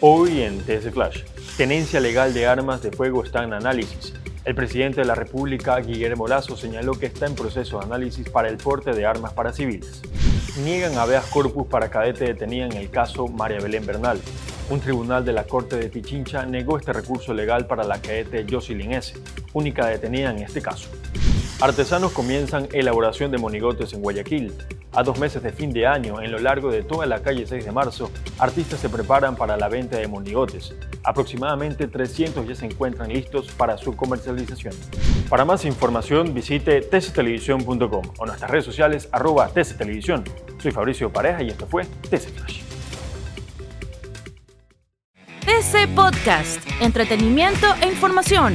Hoy en TS Flash, tenencia legal de armas de fuego está en análisis. El presidente de la República, Guillermo Lazo, señaló que está en proceso de análisis para el porte de armas para civiles. Niegan habeas corpus para cadete detenida en el caso María Belén Bernal. Un tribunal de la Corte de Pichincha negó este recurso legal para la cadete Jocelyn S., única detenida en este caso. Artesanos comienzan elaboración de monigotes en Guayaquil. A dos meses de fin de año, en lo largo de toda la calle 6 de marzo, artistas se preparan para la venta de monigotes. Aproximadamente 300 ya se encuentran listos para su comercialización. Para más información visite tctelevisión.com o nuestras redes sociales arroba tctelevisión. Soy Fabricio Pareja y esto fue TC Flash. TC Podcast, entretenimiento e información,